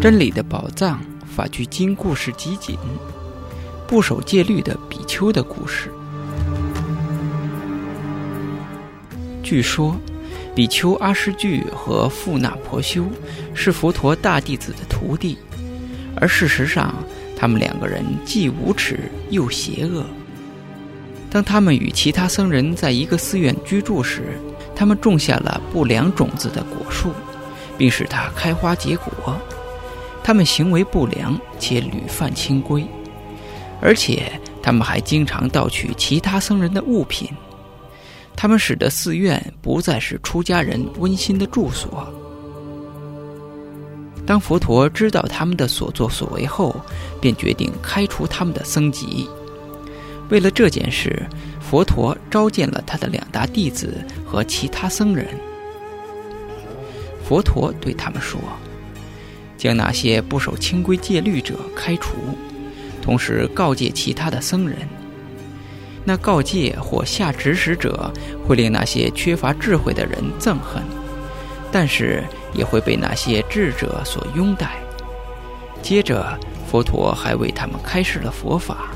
真理的宝藏，法句经故事集锦，不守戒律的比丘的故事。据说，比丘阿诗句和富那婆修是佛陀大弟子的徒弟，而事实上，他们两个人既无耻又邪恶。当他们与其他僧人在一个寺院居住时，他们种下了不良种子的果树，并使它开花结果。他们行为不良且屡犯清规，而且他们还经常盗取其他僧人的物品。他们使得寺院不再是出家人温馨的住所。当佛陀知道他们的所作所为后，便决定开除他们的僧籍。为了这件事，佛陀召见了他的两大弟子和其他僧人。佛陀对他们说：“将那些不守清规戒律者开除，同时告诫其他的僧人。那告诫或下指使者会令那些缺乏智慧的人憎恨，但是也会被那些智者所拥戴。”接着，佛陀还为他们开示了佛法。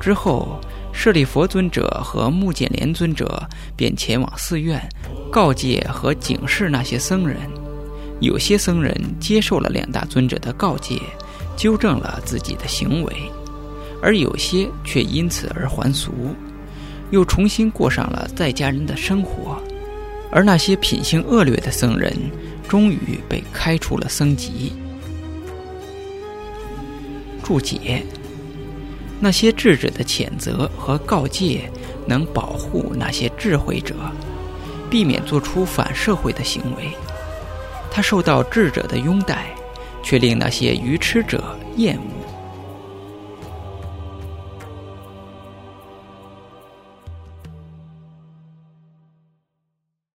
之后，舍利佛尊者和目犍连尊者便前往寺院，告诫和警示那些僧人。有些僧人接受了两大尊者的告诫，纠正了自己的行为；而有些却因此而还俗，又重新过上了在家人的生活。而那些品行恶劣的僧人，终于被开除了僧籍。注解。那些智者的谴责和告诫，能保护那些智慧者，避免做出反社会的行为。他受到智者的拥戴，却令那些愚痴者厌恶。